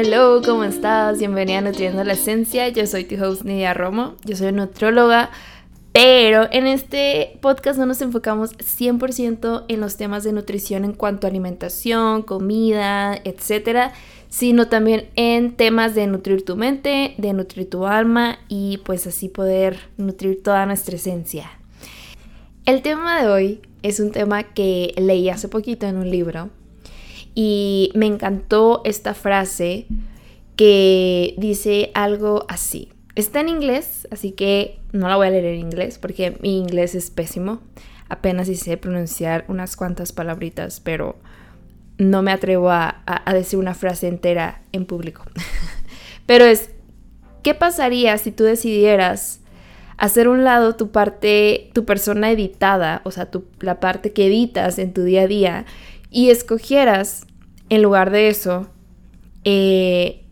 Hello, ¿cómo estás? Bienvenida a Nutriendo la Esencia. Yo soy tu host Nidia Romo. Yo soy nutróloga, pero en este podcast no nos enfocamos 100% en los temas de nutrición en cuanto a alimentación, comida, etcétera, sino también en temas de nutrir tu mente, de nutrir tu alma y pues así poder nutrir toda nuestra esencia. El tema de hoy es un tema que leí hace poquito en un libro y me encantó esta frase que dice algo así. Está en inglés, así que no la voy a leer en inglés porque mi inglés es pésimo. Apenas sé pronunciar unas cuantas palabritas, pero no me atrevo a, a decir una frase entera en público. pero es, ¿qué pasaría si tú decidieras hacer un lado tu parte, tu persona editada, o sea, tu, la parte que editas en tu día a día, y escogieras en lugar de eso, eh,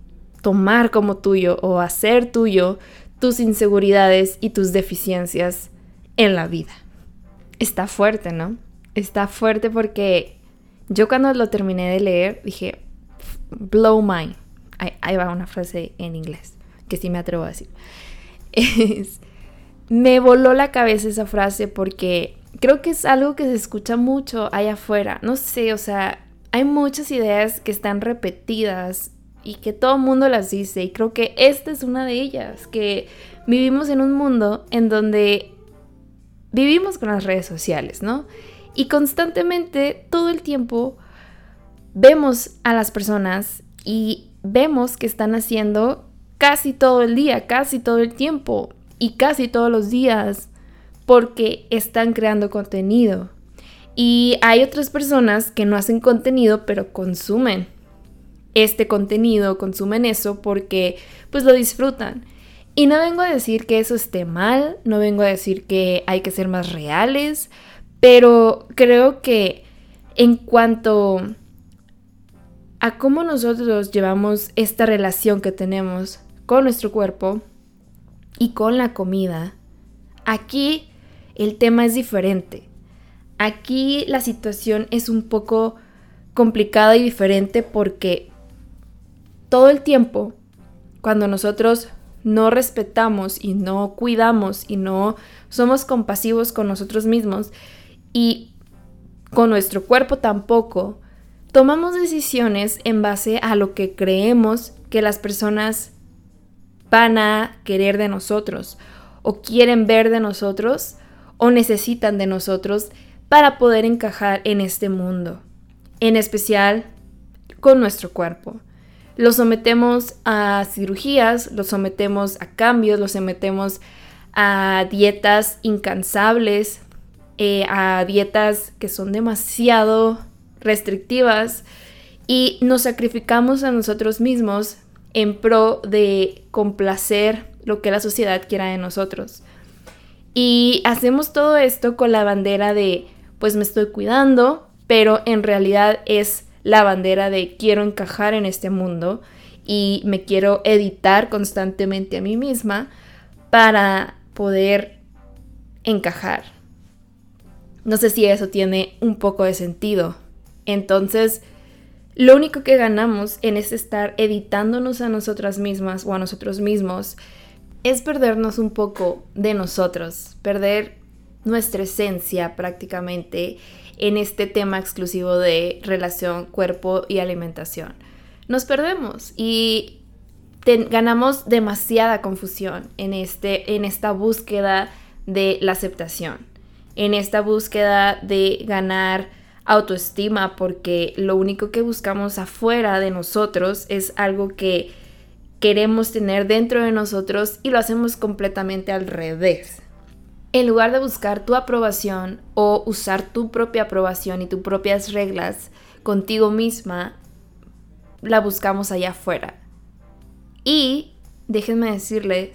tomar como tuyo o hacer tuyo tus inseguridades y tus deficiencias en la vida. Está fuerte, ¿no? Está fuerte porque yo cuando lo terminé de leer dije, blow mind. Ahí, va una frase en inglés que sí me atrevo a decir. me voló la cabeza esa frase porque creo que es algo que se escucha mucho allá afuera. No sé, o sea, hay muchas ideas que están repetidas y que todo el mundo las dice y creo que esta es una de ellas, que vivimos en un mundo en donde vivimos con las redes sociales, ¿no? Y constantemente, todo el tiempo, vemos a las personas y vemos que están haciendo casi todo el día, casi todo el tiempo y casi todos los días porque están creando contenido. Y hay otras personas que no hacen contenido, pero consumen este contenido, consumen eso porque pues lo disfrutan. Y no vengo a decir que eso esté mal, no vengo a decir que hay que ser más reales, pero creo que en cuanto a cómo nosotros llevamos esta relación que tenemos con nuestro cuerpo y con la comida, aquí el tema es diferente. Aquí la situación es un poco complicada y diferente porque todo el tiempo, cuando nosotros no respetamos y no cuidamos y no somos compasivos con nosotros mismos y con nuestro cuerpo tampoco, tomamos decisiones en base a lo que creemos que las personas van a querer de nosotros o quieren ver de nosotros o necesitan de nosotros para poder encajar en este mundo, en especial con nuestro cuerpo. Lo sometemos a cirugías, lo sometemos a cambios, lo sometemos a dietas incansables, eh, a dietas que son demasiado restrictivas y nos sacrificamos a nosotros mismos en pro de complacer lo que la sociedad quiera de nosotros. Y hacemos todo esto con la bandera de pues me estoy cuidando, pero en realidad es la bandera de quiero encajar en este mundo y me quiero editar constantemente a mí misma para poder encajar. No sé si eso tiene un poco de sentido. Entonces, lo único que ganamos en es estar editándonos a nosotras mismas o a nosotros mismos es perdernos un poco de nosotros, perder nuestra esencia prácticamente en este tema exclusivo de relación cuerpo y alimentación. Nos perdemos y ganamos demasiada confusión en, este, en esta búsqueda de la aceptación, en esta búsqueda de ganar autoestima porque lo único que buscamos afuera de nosotros es algo que queremos tener dentro de nosotros y lo hacemos completamente al revés en lugar de buscar tu aprobación o usar tu propia aprobación y tus propias reglas contigo misma, la buscamos allá afuera. Y déjenme decirles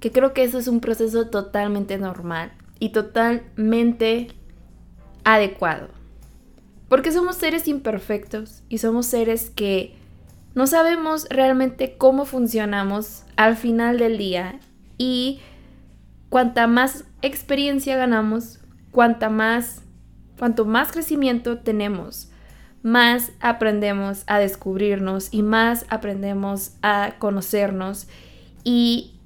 que creo que eso es un proceso totalmente normal y totalmente adecuado. Porque somos seres imperfectos y somos seres que no sabemos realmente cómo funcionamos al final del día y cuanta más experiencia ganamos, cuanta más, cuanto más crecimiento tenemos más aprendemos a descubrirnos y más aprendemos a conocernos y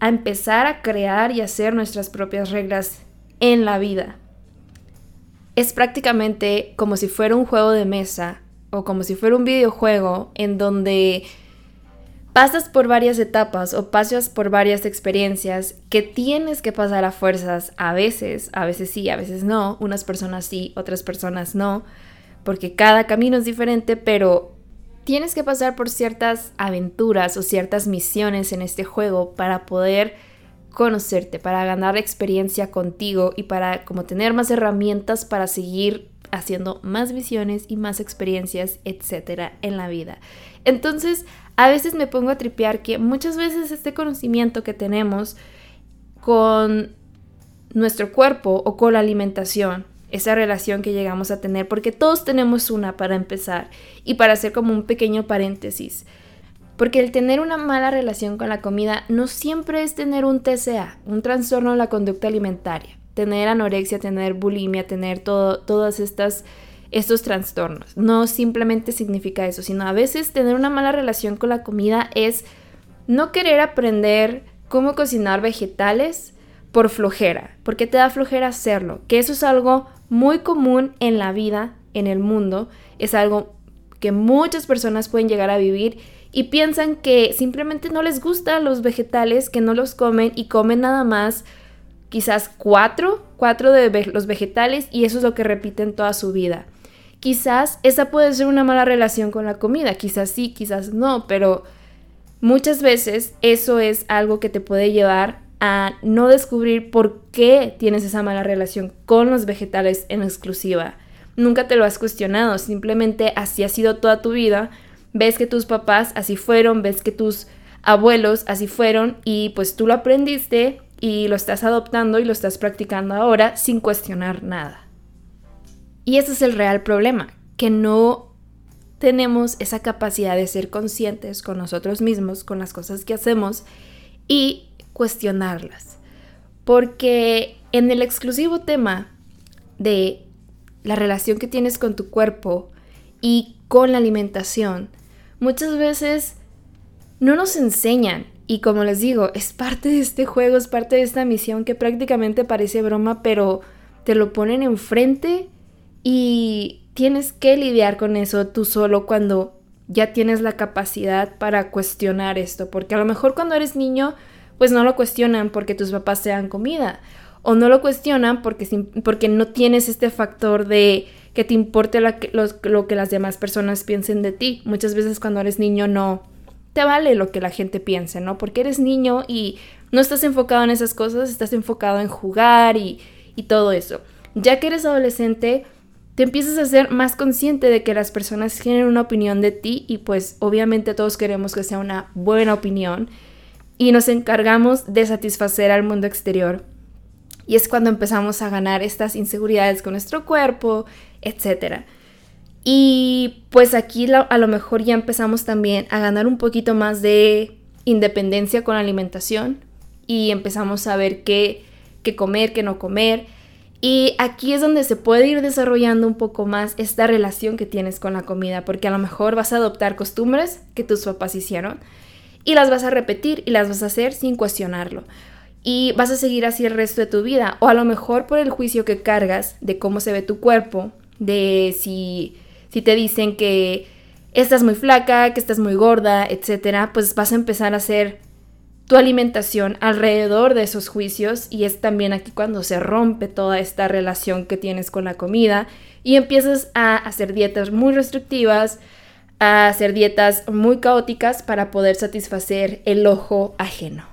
a empezar a crear y hacer nuestras propias reglas en la vida. Es prácticamente como si fuera un juego de mesa o como si fuera un videojuego en donde pasas por varias etapas o pasas por varias experiencias que tienes que pasar a fuerzas a veces, a veces sí, a veces no, unas personas sí, otras personas no, porque cada camino es diferente, pero tienes que pasar por ciertas aventuras o ciertas misiones en este juego para poder conocerte, para ganar experiencia contigo y para como tener más herramientas para seguir haciendo más visiones y más experiencias, etcétera, en la vida. Entonces, a veces me pongo a tripear que muchas veces este conocimiento que tenemos con nuestro cuerpo o con la alimentación, esa relación que llegamos a tener, porque todos tenemos una para empezar y para hacer como un pequeño paréntesis. Porque el tener una mala relación con la comida no siempre es tener un TCA, un trastorno de la conducta alimentaria, tener anorexia, tener bulimia, tener todo, todas estas estos trastornos. No simplemente significa eso, sino a veces tener una mala relación con la comida es no querer aprender cómo cocinar vegetales por flojera, porque te da flojera hacerlo, que eso es algo muy común en la vida, en el mundo, es algo que muchas personas pueden llegar a vivir y piensan que simplemente no les gustan los vegetales, que no los comen y comen nada más quizás cuatro, cuatro de los vegetales y eso es lo que repiten toda su vida. Quizás esa puede ser una mala relación con la comida, quizás sí, quizás no, pero muchas veces eso es algo que te puede llevar a no descubrir por qué tienes esa mala relación con los vegetales en exclusiva. Nunca te lo has cuestionado, simplemente así ha sido toda tu vida. Ves que tus papás así fueron, ves que tus abuelos así fueron y pues tú lo aprendiste y lo estás adoptando y lo estás practicando ahora sin cuestionar nada. Y ese es el real problema, que no tenemos esa capacidad de ser conscientes con nosotros mismos, con las cosas que hacemos y cuestionarlas. Porque en el exclusivo tema de la relación que tienes con tu cuerpo y con la alimentación, muchas veces no nos enseñan. Y como les digo, es parte de este juego, es parte de esta misión que prácticamente parece broma, pero te lo ponen enfrente y tienes que lidiar con eso tú solo cuando ya tienes la capacidad para cuestionar esto, porque a lo mejor cuando eres niño, pues no lo cuestionan porque tus papás te dan comida, o no lo cuestionan porque, porque no tienes este factor de que te importe lo que, lo que las demás personas piensen de ti. Muchas veces cuando eres niño no te vale lo que la gente piense, ¿no? Porque eres niño y no estás enfocado en esas cosas, estás enfocado en jugar y, y todo eso. Ya que eres adolescente, te empiezas a ser más consciente de que las personas tienen una opinión de ti y pues obviamente todos queremos que sea una buena opinión y nos encargamos de satisfacer al mundo exterior. Y es cuando empezamos a ganar estas inseguridades con nuestro cuerpo, etc. Y pues aquí a lo mejor ya empezamos también a ganar un poquito más de independencia con la alimentación y empezamos a ver qué, qué comer, qué no comer y aquí es donde se puede ir desarrollando un poco más esta relación que tienes con la comida, porque a lo mejor vas a adoptar costumbres que tus papás hicieron y las vas a repetir y las vas a hacer sin cuestionarlo. Y vas a seguir así el resto de tu vida. O a lo mejor por el juicio que cargas de cómo se ve tu cuerpo, de si, si te dicen que estás muy flaca, que estás muy gorda, etcétera, pues vas a empezar a hacer tu alimentación alrededor de esos juicios y es también aquí cuando se rompe toda esta relación que tienes con la comida y empiezas a hacer dietas muy restrictivas, a hacer dietas muy caóticas para poder satisfacer el ojo ajeno.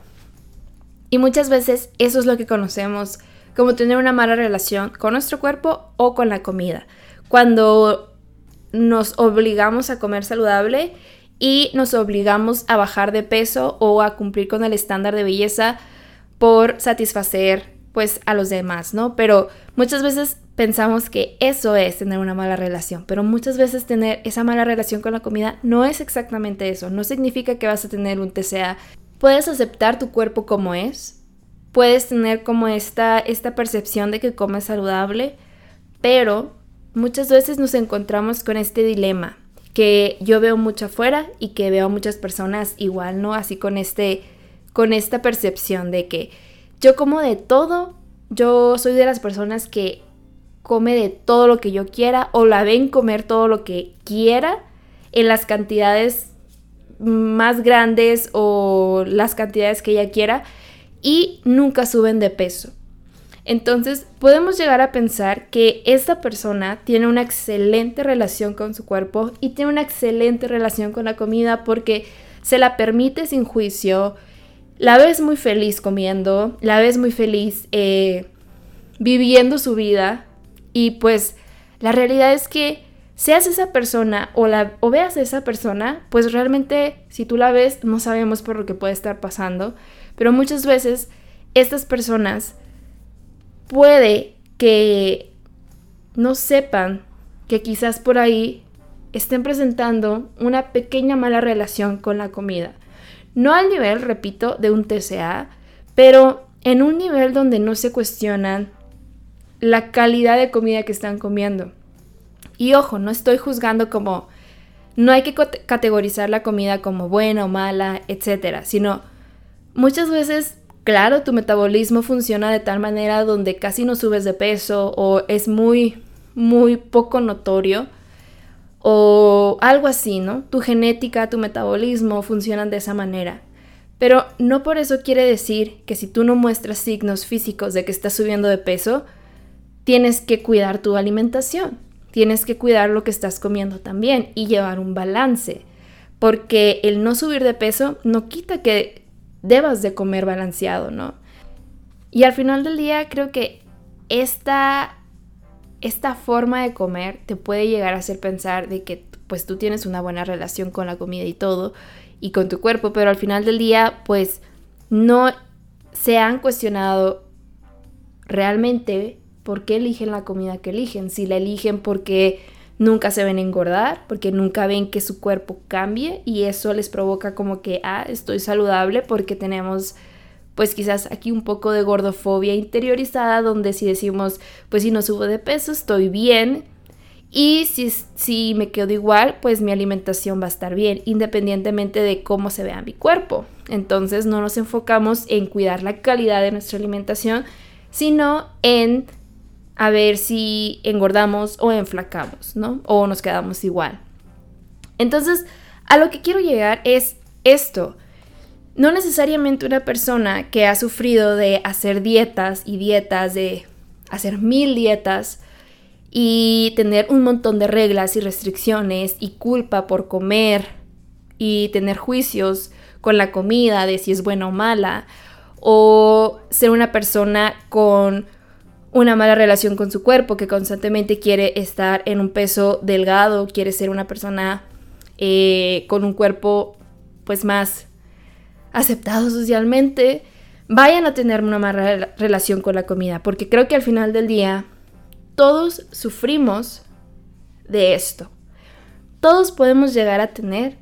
Y muchas veces eso es lo que conocemos como tener una mala relación con nuestro cuerpo o con la comida. Cuando nos obligamos a comer saludable y nos obligamos a bajar de peso o a cumplir con el estándar de belleza por satisfacer pues a los demás, ¿no? Pero muchas veces pensamos que eso es tener una mala relación, pero muchas veces tener esa mala relación con la comida no es exactamente eso, no significa que vas a tener un TCA. Puedes aceptar tu cuerpo como es, puedes tener como esta, esta percepción de que comes saludable, pero muchas veces nos encontramos con este dilema que yo veo mucho afuera y que veo muchas personas igual, ¿no? Así con este con esta percepción de que yo como de todo, yo soy de las personas que come de todo lo que yo quiera o la ven comer todo lo que quiera en las cantidades más grandes o las cantidades que ella quiera y nunca suben de peso. Entonces podemos llegar a pensar que esta persona tiene una excelente relación con su cuerpo y tiene una excelente relación con la comida porque se la permite sin juicio, la ves muy feliz comiendo, la ves muy feliz eh, viviendo su vida y pues la realidad es que seas esa persona o, la, o veas a esa persona, pues realmente si tú la ves no sabemos por lo que puede estar pasando, pero muchas veces estas personas puede que no sepan que quizás por ahí estén presentando una pequeña mala relación con la comida. No al nivel, repito, de un TCA, pero en un nivel donde no se cuestionan la calidad de comida que están comiendo. Y ojo, no estoy juzgando como no hay que categorizar la comida como buena o mala, etcétera, sino muchas veces, claro, tu metabolismo funciona de tal manera donde casi no subes de peso o es muy, muy poco notorio o algo así, ¿no? Tu genética, tu metabolismo funcionan de esa manera. Pero no por eso quiere decir que si tú no muestras signos físicos de que estás subiendo de peso, tienes que cuidar tu alimentación, tienes que cuidar lo que estás comiendo también y llevar un balance, porque el no subir de peso no quita que debas de comer balanceado, ¿no? Y al final del día creo que esta esta forma de comer te puede llegar a hacer pensar de que pues tú tienes una buena relación con la comida y todo y con tu cuerpo, pero al final del día pues no se han cuestionado realmente por qué eligen la comida que eligen, si la eligen porque nunca se ven engordar, porque nunca ven que su cuerpo cambie y eso les provoca como que, ah, estoy saludable porque tenemos pues quizás aquí un poco de gordofobia interiorizada donde si decimos, pues si no subo de peso, estoy bien. Y si, si me quedo igual, pues mi alimentación va a estar bien, independientemente de cómo se vea mi cuerpo. Entonces no nos enfocamos en cuidar la calidad de nuestra alimentación, sino en a ver si engordamos o enflacamos, ¿no? O nos quedamos igual. Entonces, a lo que quiero llegar es esto. No necesariamente una persona que ha sufrido de hacer dietas y dietas, de hacer mil dietas y tener un montón de reglas y restricciones y culpa por comer y tener juicios con la comida de si es buena o mala, o ser una persona con una mala relación con su cuerpo, que constantemente quiere estar en un peso delgado, quiere ser una persona eh, con un cuerpo pues más aceptado socialmente, vayan a tener una mala relación con la comida, porque creo que al final del día todos sufrimos de esto. Todos podemos llegar a tener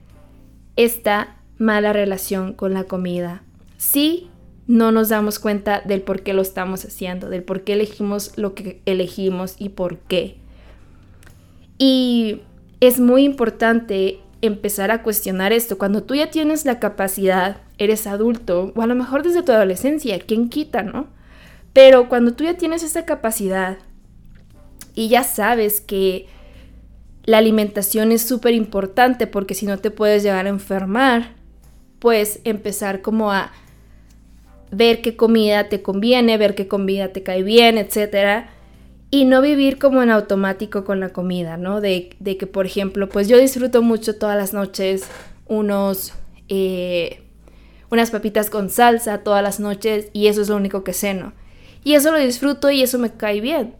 esta mala relación con la comida. Si no nos damos cuenta del por qué lo estamos haciendo, del por qué elegimos lo que elegimos y por qué. Y es muy importante empezar a cuestionar esto. Cuando tú ya tienes la capacidad, eres adulto, o a lo mejor desde tu adolescencia, ¿quién quita, no? Pero cuando tú ya tienes esa capacidad y ya sabes que la alimentación es súper importante porque si no te puedes llegar a enfermar, pues empezar como a ver qué comida te conviene, ver qué comida te cae bien, etcétera y no vivir como en automático con la comida, ¿no? De, que, por ejemplo, pues yo disfruto mucho todas las noches unos, eh, unas papitas con salsa todas las noches y eso es lo único que ceno. Y eso lo disfruto y eso me cae bien.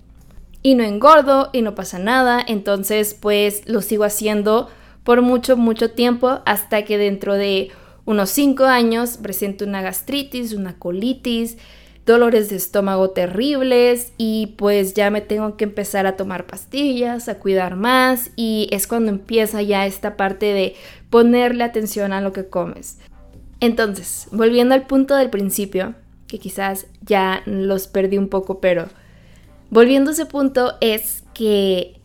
Y no engordo y no pasa nada, entonces pues lo sigo haciendo por mucho, mucho tiempo hasta que dentro de unos 5 años presento una gastritis, una colitis, dolores de estómago terribles y pues ya me tengo que empezar a tomar pastillas, a cuidar más y es cuando empieza ya esta parte de ponerle atención a lo que comes. Entonces, volviendo al punto del principio, que quizás ya los perdí un poco, pero volviendo a ese punto es que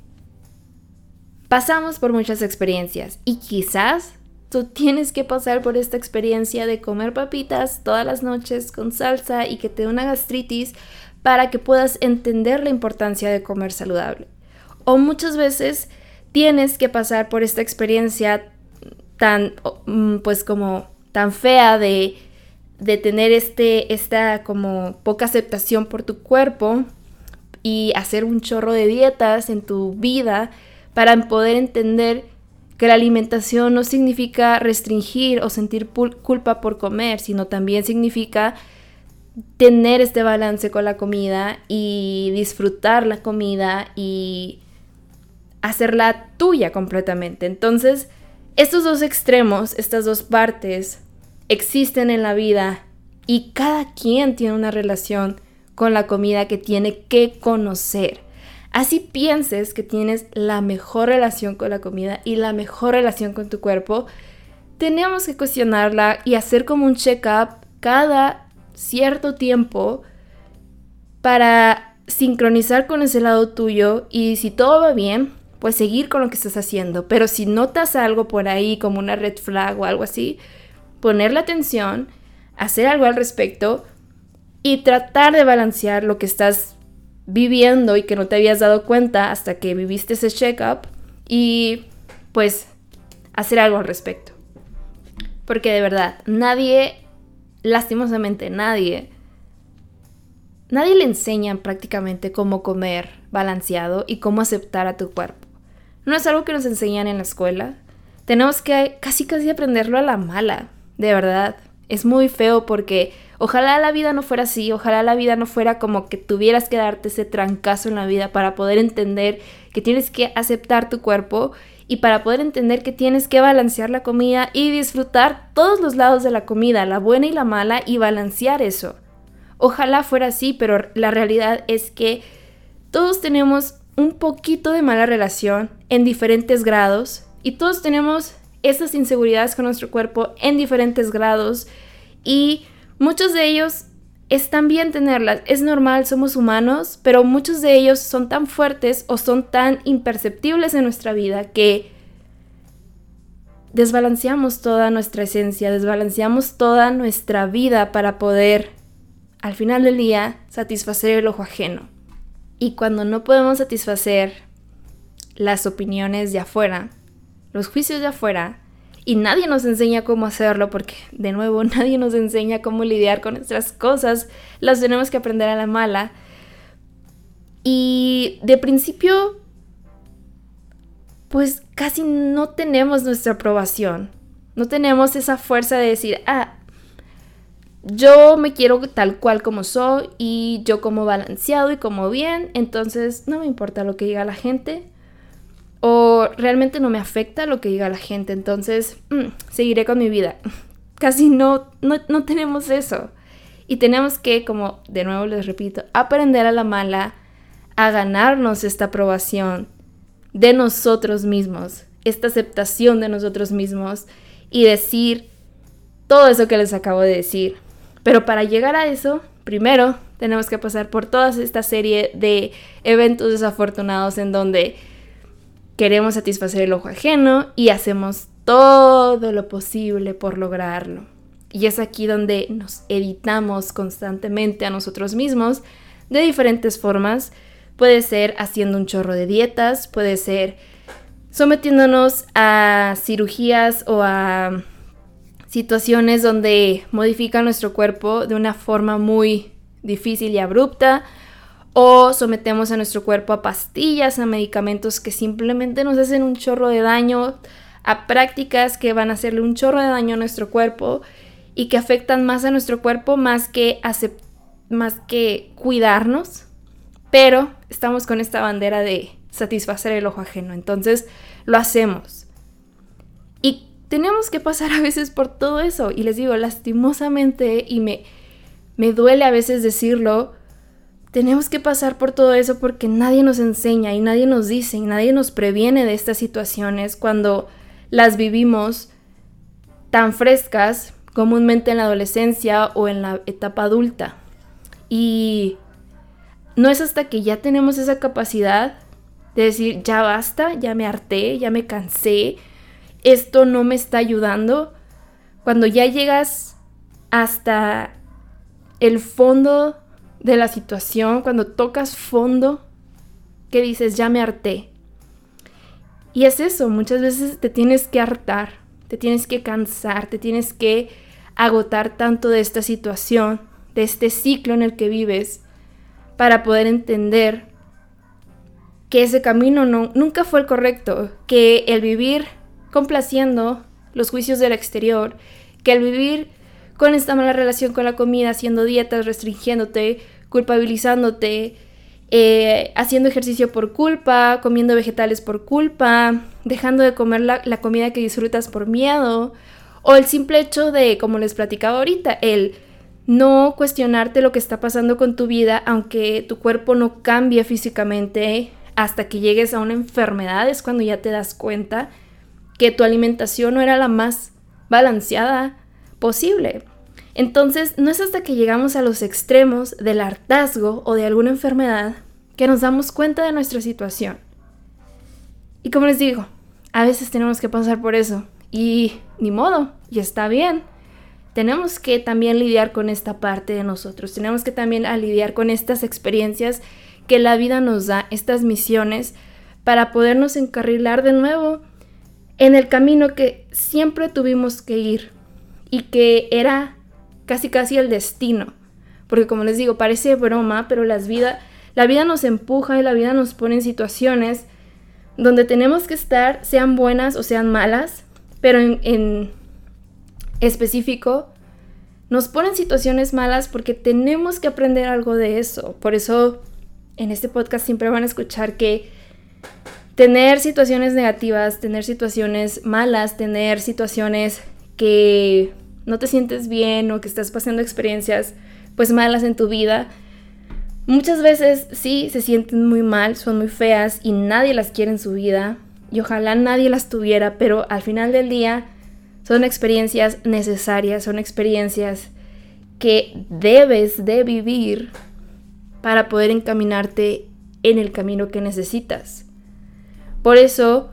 pasamos por muchas experiencias y quizás tú tienes que pasar por esta experiencia de comer papitas todas las noches con salsa y que te dé una gastritis para que puedas entender la importancia de comer saludable. O muchas veces tienes que pasar por esta experiencia tan, mm, pues como tan fea de, de tener este, esta como poca aceptación por tu cuerpo y hacer un chorro de dietas en tu vida para poder entender que la alimentación no significa restringir o sentir culpa por comer, sino también significa tener este balance con la comida y disfrutar la comida y hacerla tuya completamente. Entonces, estos dos extremos, estas dos partes, existen en la vida y cada quien tiene una relación con la comida que tiene que conocer. Así pienses que tienes la mejor relación con la comida y la mejor relación con tu cuerpo, tenemos que cuestionarla y hacer como un check-up cada cierto tiempo para sincronizar con ese lado tuyo y si todo va bien, pues seguir con lo que estás haciendo. Pero si notas algo por ahí como una red flag o algo así, ponerle atención, hacer algo al respecto y tratar de balancear lo que estás viviendo y que no te habías dado cuenta hasta que viviste ese check-up y pues hacer algo al respecto. Porque de verdad, nadie, lastimosamente nadie, nadie le enseña prácticamente cómo comer balanceado y cómo aceptar a tu cuerpo. No es algo que nos enseñan en la escuela. Tenemos que casi casi aprenderlo a la mala, de verdad. Es muy feo porque ojalá la vida no fuera así, ojalá la vida no fuera como que tuvieras que darte ese trancazo en la vida para poder entender que tienes que aceptar tu cuerpo y para poder entender que tienes que balancear la comida y disfrutar todos los lados de la comida, la buena y la mala, y balancear eso. Ojalá fuera así, pero la realidad es que todos tenemos un poquito de mala relación en diferentes grados y todos tenemos esas inseguridades con nuestro cuerpo en diferentes grados y muchos de ellos están bien tenerlas, es normal, somos humanos, pero muchos de ellos son tan fuertes o son tan imperceptibles en nuestra vida que desbalanceamos toda nuestra esencia, desbalanceamos toda nuestra vida para poder al final del día satisfacer el ojo ajeno. Y cuando no podemos satisfacer las opiniones de afuera, los juicios de afuera, y nadie nos enseña cómo hacerlo, porque de nuevo nadie nos enseña cómo lidiar con nuestras cosas, las tenemos que aprender a la mala. Y de principio, pues casi no tenemos nuestra aprobación. No tenemos esa fuerza de decir, ah, yo me quiero tal cual como soy y yo como balanceado y como bien, entonces no me importa lo que diga la gente o realmente no me afecta lo que diga la gente, entonces mm, seguiré con mi vida. Casi no, no, no tenemos eso. Y tenemos que, como de nuevo les repito, aprender a la mala a ganarnos esta aprobación de nosotros mismos, esta aceptación de nosotros mismos y decir todo eso que les acabo de decir pero para llegar a eso, primero tenemos que pasar por toda esta serie de eventos desafortunados en donde queremos satisfacer el ojo ajeno y hacemos todo lo posible por lograrlo. Y es aquí donde nos editamos constantemente a nosotros mismos de diferentes formas. Puede ser haciendo un chorro de dietas, puede ser sometiéndonos a cirugías o a situaciones donde modifica nuestro cuerpo de una forma muy difícil y abrupta o sometemos a nuestro cuerpo a pastillas, a medicamentos que simplemente nos hacen un chorro de daño, a prácticas que van a hacerle un chorro de daño a nuestro cuerpo y que afectan más a nuestro cuerpo más que, más que cuidarnos, pero estamos con esta bandera de satisfacer el ojo ajeno, entonces lo hacemos. Tenemos que pasar a veces por todo eso. Y les digo, lastimosamente, y me, me duele a veces decirlo, tenemos que pasar por todo eso porque nadie nos enseña y nadie nos dice y nadie nos previene de estas situaciones cuando las vivimos tan frescas comúnmente en la adolescencia o en la etapa adulta. Y no es hasta que ya tenemos esa capacidad de decir, ya basta, ya me harté, ya me cansé, esto no me está ayudando. Cuando ya llegas hasta el fondo de la situación, cuando tocas fondo, que dices, ya me harté. Y es eso, muchas veces te tienes que hartar, te tienes que cansar, te tienes que agotar tanto de esta situación, de este ciclo en el que vives, para poder entender que ese camino no, nunca fue el correcto, que el vivir complaciendo los juicios del exterior, que el vivir con esta mala relación con la comida, haciendo dietas, restringiéndote, culpabilizándote, eh, haciendo ejercicio por culpa, comiendo vegetales por culpa, dejando de comer la, la comida que disfrutas por miedo, o el simple hecho de, como les platicaba ahorita, el no cuestionarte lo que está pasando con tu vida, aunque tu cuerpo no cambie físicamente hasta que llegues a una enfermedad, es cuando ya te das cuenta que tu alimentación no era la más balanceada Entonces, no es hasta que llegamos a los extremos del hartazgo o de alguna enfermedad que nos damos cuenta de nuestra situación. Y como les digo, a veces tenemos que pasar por eso. Y ni modo, y está bien. Tenemos que también lidiar con esta parte de nosotros. Tenemos que también lidiar con estas experiencias que la vida nos da, estas misiones, para podernos encarrilar de nuevo en el camino que siempre tuvimos que ir y que era casi casi el destino. Porque como les digo, parece broma, pero las vida, la vida nos empuja y la vida nos pone en situaciones donde tenemos que estar, sean buenas o sean malas, pero en, en específico nos ponen situaciones malas porque tenemos que aprender algo de eso. Por eso en este podcast siempre van a escuchar que tener situaciones negativas, tener situaciones malas, tener situaciones que no te sientes bien o que estás pasando experiencias pues malas en tu vida, muchas veces sí se sienten muy mal, son muy feas y nadie las quiere en su vida y ojalá nadie las tuviera, pero al final del día son experiencias necesarias, son experiencias que debes de vivir para poder encaminarte en el camino que necesitas. Por eso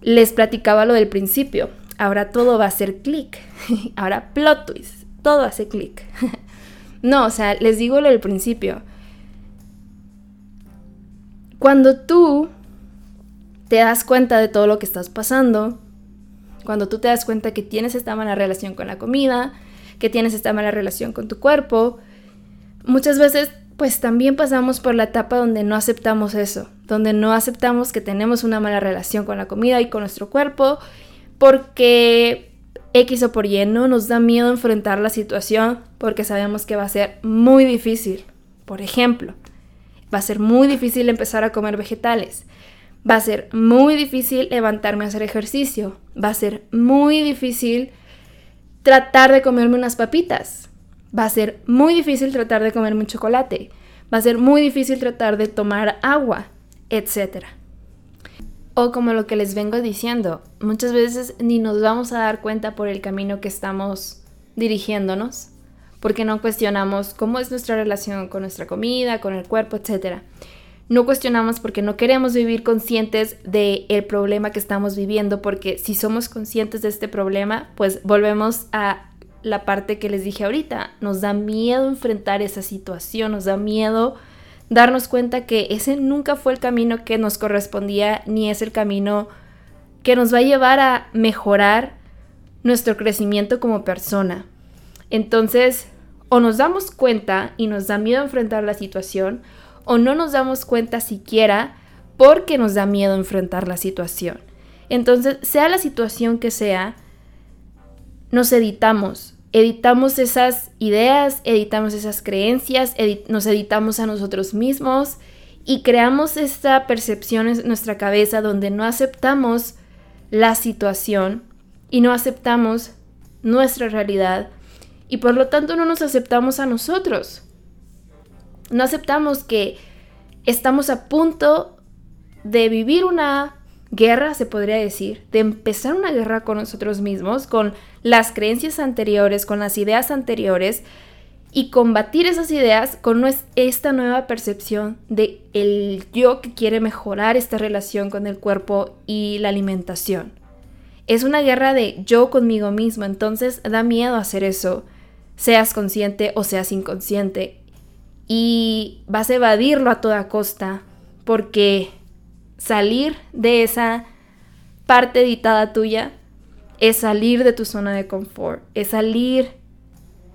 les platicaba lo del principio ahora todo va a ser clic. ahora plot twist, todo hace clic. no, o sea, les digo lo del principio. Cuando tú te das cuenta de todo lo que estás pasando, cuando tú te das cuenta que tienes esta mala relación con la comida, que tienes esta mala relación con tu cuerpo, muchas veces pues también pasamos por la etapa donde no aceptamos eso, donde no aceptamos que tenemos una mala relación con la comida y con nuestro cuerpo porque X o por Y no nos da miedo enfrentar la situación porque sabemos que va a ser muy difícil. Por ejemplo, va a ser muy difícil empezar a comer vegetales. Va a ser muy difícil levantarme a hacer ejercicio. Va a ser muy difícil tratar de comerme unas papitas. Va a ser muy difícil tratar de comerme un chocolate. Va a ser muy difícil tratar de tomar agua, etcétera. O como lo que les vengo diciendo, muchas veces ni nos vamos a dar cuenta por el camino que estamos dirigiéndonos, porque no cuestionamos cómo es nuestra relación con nuestra comida, con el cuerpo, etc. No cuestionamos porque no queremos vivir conscientes del el problema que estamos viviendo, porque si somos conscientes de este problema, pues volvemos a la parte que les dije ahorita, nos da miedo enfrentar esa situación, nos da miedo darnos cuenta que ese nunca fue el camino que nos correspondía ni es el camino que nos va a llevar a mejorar nuestro crecimiento como persona. Entonces, o nos damos cuenta y nos da miedo enfrentar la situación, o no nos damos cuenta siquiera porque nos da miedo enfrentar la situación. Entonces, sea la situación que sea, nos editamos, editamos esas ideas, editamos esas creencias, nos editamos a nosotros mismos y creamos esta percepción en nuestra cabeza donde no aceptamos la situación y no aceptamos nuestra realidad y por lo tanto no nos aceptamos a nosotros. No aceptamos que estamos a punto de vivir una guerra, se podría decir, de empezar una guerra con nosotros mismos, con las creencias anteriores, con las ideas anteriores, y combatir esas ideas con esta nueva percepción de el yo que quiere mejorar esta relación con el cuerpo y la alimentación. Es una guerra de yo conmigo mismo, entonces da miedo hacer eso, seas consciente o seas inconsciente. Y vas a evadirlo a toda costa, porque salir de esa parte editada tuya es salir de tu zona de confort, es salir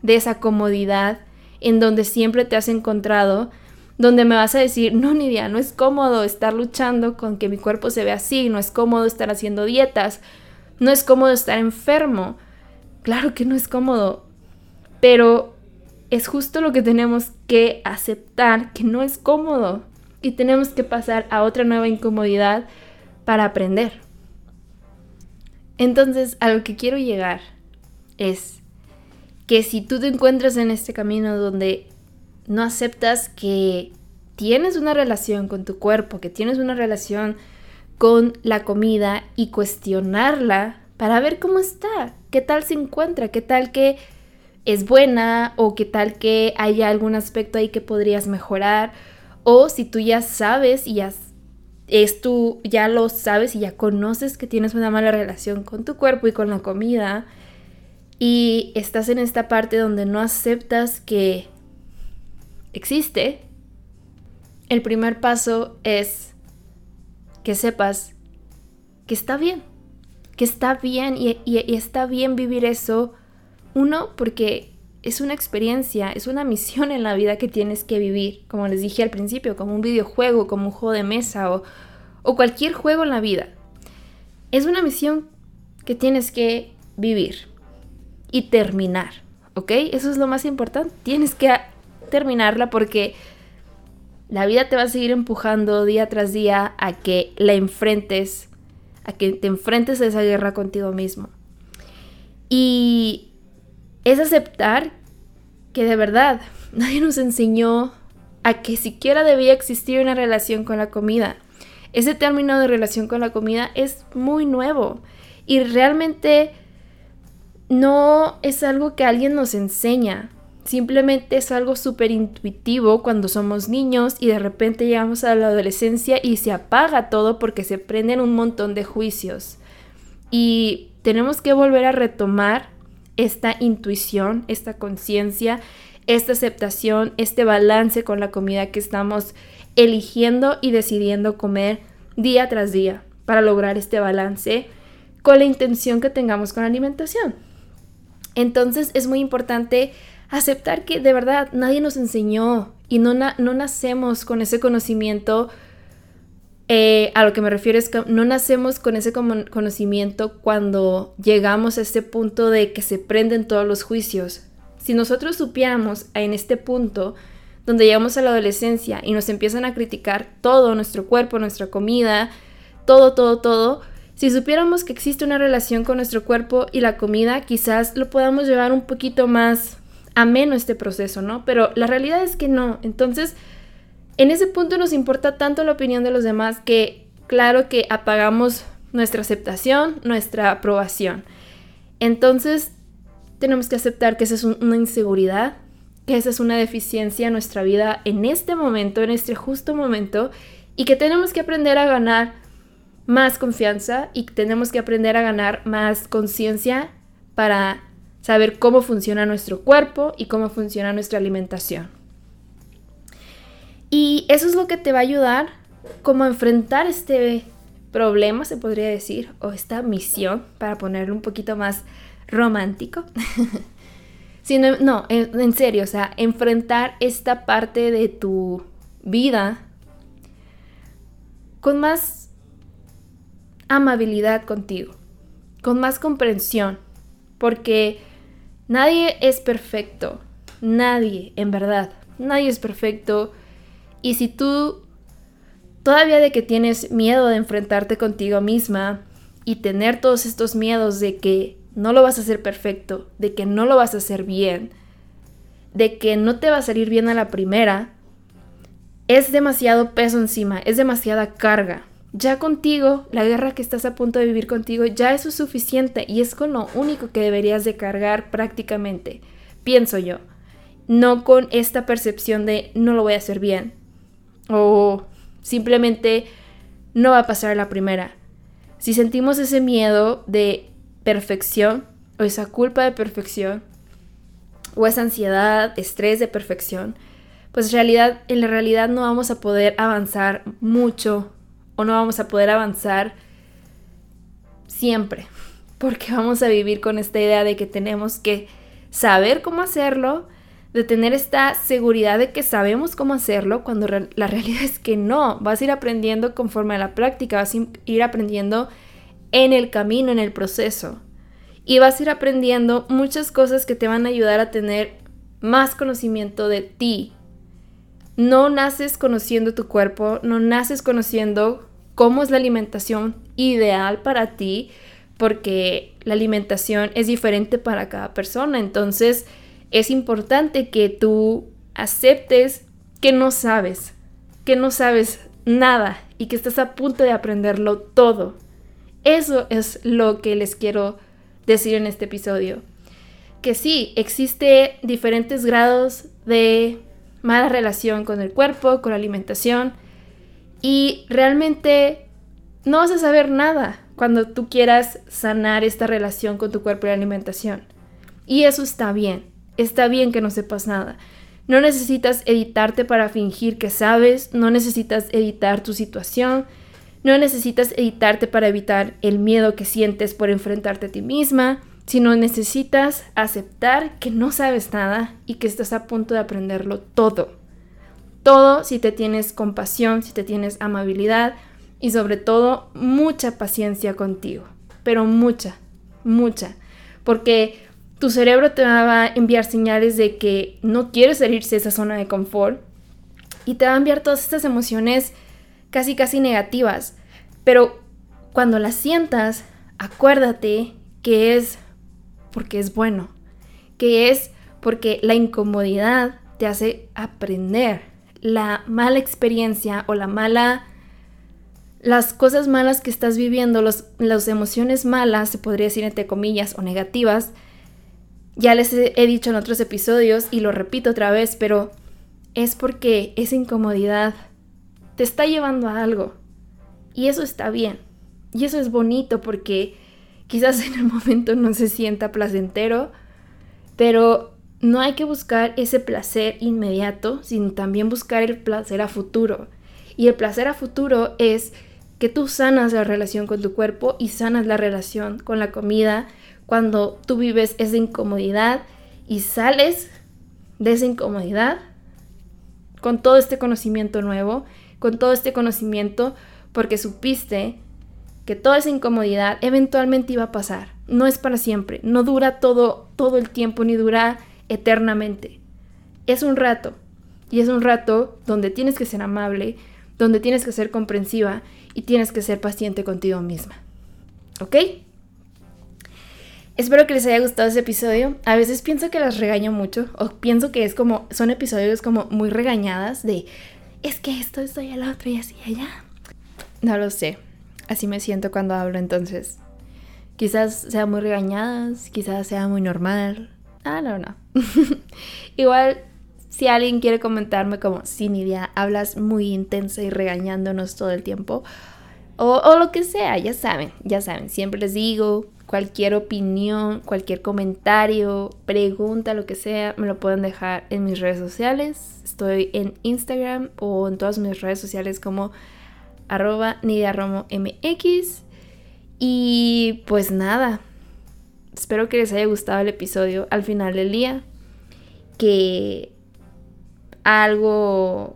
de esa comodidad en donde siempre te has encontrado, donde me vas a decir, no, Nidia, no es cómodo estar luchando con que mi cuerpo se vea así, no es cómodo estar haciendo dietas, no es cómodo estar enfermo. Claro que no es cómodo, pero es justo lo que tenemos que aceptar, que no es cómodo y tenemos que pasar a otra nueva incomodidad para aprender. Entonces, a lo que quiero llegar es que si tú te encuentras en este camino donde no aceptas que tienes una relación con tu cuerpo, que tienes una relación con la comida y cuestionarla para ver cómo está, qué tal se encuentra, qué tal que es buena o qué tal que haya algún aspecto ahí que podrías mejorar o si tú ya sabes y ya es tú ya lo sabes y ya conoces que tienes una mala relación con tu cuerpo y con la comida y estás en esta parte donde no aceptas que existe, el primer paso es que sepas que está bien, que está bien y, está bien vivir eso. Uno, porque es una experiencia, es una misión en la vida que tienes que vivir, como les dije al principio, como un videojuego, como un juego de mesa o, o cualquier juego en la vida. Es una misión que tienes que vivir y terminar, ¿ok? Eso es lo más importante. Tienes que terminarla porque la vida te va a seguir empujando día tras día a que la enfrentes, a que te enfrentes a esa guerra contigo mismo. Y es aceptar que de verdad nadie nos enseñó a que siquiera debía existir una relación con la comida. Ese término de relación con la comida es muy nuevo y realmente no es algo que alguien nos enseña, simplemente es algo súper intuitivo cuando somos niños y de repente llegamos a la adolescencia y se apaga todo porque se prenden un montón de juicios. Y tenemos que volver a retomar esta intuición, esta conciencia, esta aceptación, este balance con la comida que estamos eligiendo y decidiendo comer día tras día para lograr este balance con la intención que tengamos con la alimentación. Entonces es muy importante aceptar que de verdad nadie nos enseñó y no, no nacemos con ese conocimiento. Eh, a lo que me refiero es que no nacemos con ese conocimiento cuando llegamos a este punto de que se prenden todos los juicios. Si nosotros supiéramos en este punto donde llegamos a la adolescencia y nos empiezan a criticar todo, nuestro cuerpo, nuestra comida, todo, todo, todo, si supiéramos que existe una relación con nuestro cuerpo y la comida, quizás lo podamos llevar un poquito más ameno este proceso, ¿no? Pero la realidad es que no. Entonces, en ese punto nos importa tanto la opinión de los demás que claro que apagamos nuestra aceptación, nuestra aprobación. Entonces, tenemos que aceptar que esa es una inseguridad, que esa es una deficiencia en nuestra vida en este momento, en este justo momento, y que tenemos que aprender a ganar más confianza y tenemos que aprender a ganar más conciencia para saber cómo funciona nuestro cuerpo y cómo funciona nuestra alimentación. Y eso es lo que te va a ayudar como a enfrentar este problema, se podría decir, o esta misión, para ponerlo un poquito más romántico. Sino, no, en, en serio, o sea, enfrentar esta parte de tu vida con más amabilidad contigo, con más comprensión, porque nadie es perfecto, nadie, en verdad, nadie es perfecto. Y si tú todavía de que tienes miedo de enfrentarte contigo misma y tener todos estos miedos de que no lo vas a hacer perfecto, de que no lo vas a hacer bien, de que no te va a salir bien a la primera, es demasiado peso encima, es demasiada carga ya contigo, la guerra que estás a punto de vivir contigo, ya es suficiente y es con lo único que deberías de cargar prácticamente, pienso yo. no con esta percepción de no lo voy a hacer bien o simplemente no va a pasar la primera. Si sentimos ese miedo de perfección o esa culpa de perfección o esa ansiedad, estrés de perfección, pues en realidad, en la realidad no vamos a poder avanzar mucho o no vamos a poder avanzar siempre, porque vamos a vivir con esta idea de que tenemos que saber cómo hacerlo, de tener esta seguridad de que sabemos cómo hacerlo, cuando la realidad es que no, vas a ir aprendiendo conforme a la práctica, vas a ir aprendiendo en el camino, en el proceso. Y vas a ir aprendiendo muchas cosas que te van a ayudar a tener más conocimiento de ti. No naces conociendo tu cuerpo, no naces conociendo cómo es la alimentación ideal para ti, porque la alimentación es diferente para cada persona. Entonces es importante que tú aceptes que no sabes, que no sabes nada y que estás a punto de aprenderlo todo. Eso es lo que les quiero decir en este episodio. Que sí, existe diferentes grados de mala relación con el cuerpo, con la alimentación, y realmente no vas a saber nada cuando tú quieras sanar esta relación con tu cuerpo y la alimentación. Y eso está bien, está bien que no sepas nada. No necesitas editarte para fingir que sabes, no necesitas editar tu situación, no necesitas editarte para evitar el miedo que sientes por enfrentarte a ti misma, sino necesitas aceptar que no sabes nada y que estás a punto de aprenderlo todo. Todo si te tienes compasión, si te tienes amabilidad y sobre todo mucha paciencia contigo. Pero mucha, mucha. Porque tu cerebro te va a enviar señales de que no quieres salirse de esa zona de confort y te va a enviar todas estas emociones casi casi negativas. Pero cuando las sientas, acuérdate que es porque es bueno, que es porque la incomodidad te hace aprender, la mala experiencia o la mala las cosas malas que estás viviendo, los, las emociones malas, se podría decir entre comillas, o negativas, ya les he, dicho en otros episodios y lo repito otra vez, pero es porque esa incomodidad te está llevando a algo. Y eso está bien. Y eso es bonito porque quizás en el momento no se sienta placentero, pero no hay que buscar ese placer inmediato, sino también buscar el placer a futuro. Y el placer a futuro es que tú sanas la relación con tu cuerpo y sanas la relación con la comida cuando tú vives esa incomodidad y sales de esa incomodidad con todo este conocimiento nuevo, con todo este conocimiento porque supiste que toda esa incomodidad eventualmente iba a pasar. No es para siempre, no dura todo todo el tiempo ni dura eternamente. Es un rato. Y es un rato donde tienes que ser amable, donde tienes que ser comprensiva y tienes que ser paciente contigo misma. ¿Ok? Espero que les haya gustado ese episodio. A veces pienso que las regaño mucho o pienso que es como son episodios como muy regañadas de es que esto, esto y el otro y así y allá. No lo sé. Así me siento cuando hablo entonces. Quizás sea muy regañadas, quizás sea muy normal, Ah, no, no. Igual, si alguien quiere comentarme como, sin idea, hablas muy intensa y regañándonos todo el tiempo, o lo que sea, ya saben, ya saben, siempre les digo, cualquier opinión, cualquier comentario, pregunta, lo que sea, me lo pueden dejar en mis redes sociales. Estoy en Instagram o en todas mis redes sociales como arroba MX. Y pues nada, Espero que les haya gustado el episodio al final del día. Que algo,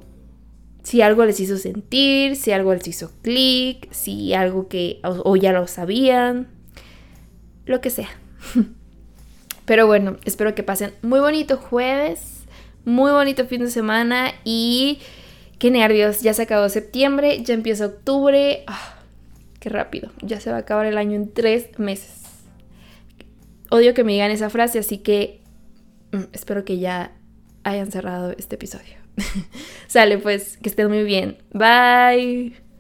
si algo les hizo sentir, si algo les hizo clic, si algo que o, ya lo sabían, lo que sea. Pero bueno, espero que pasen muy bonito jueves, muy bonito fin de semana y qué nervios, ya se acabó septiembre, ya empieza octubre, ah, qué rápido, ya se va a acabar el año en tres meses odio que me digan esa frase, así que mm, espero que ya hayan cerrado este episodio. Sale pues, que estén muy bien. Bye.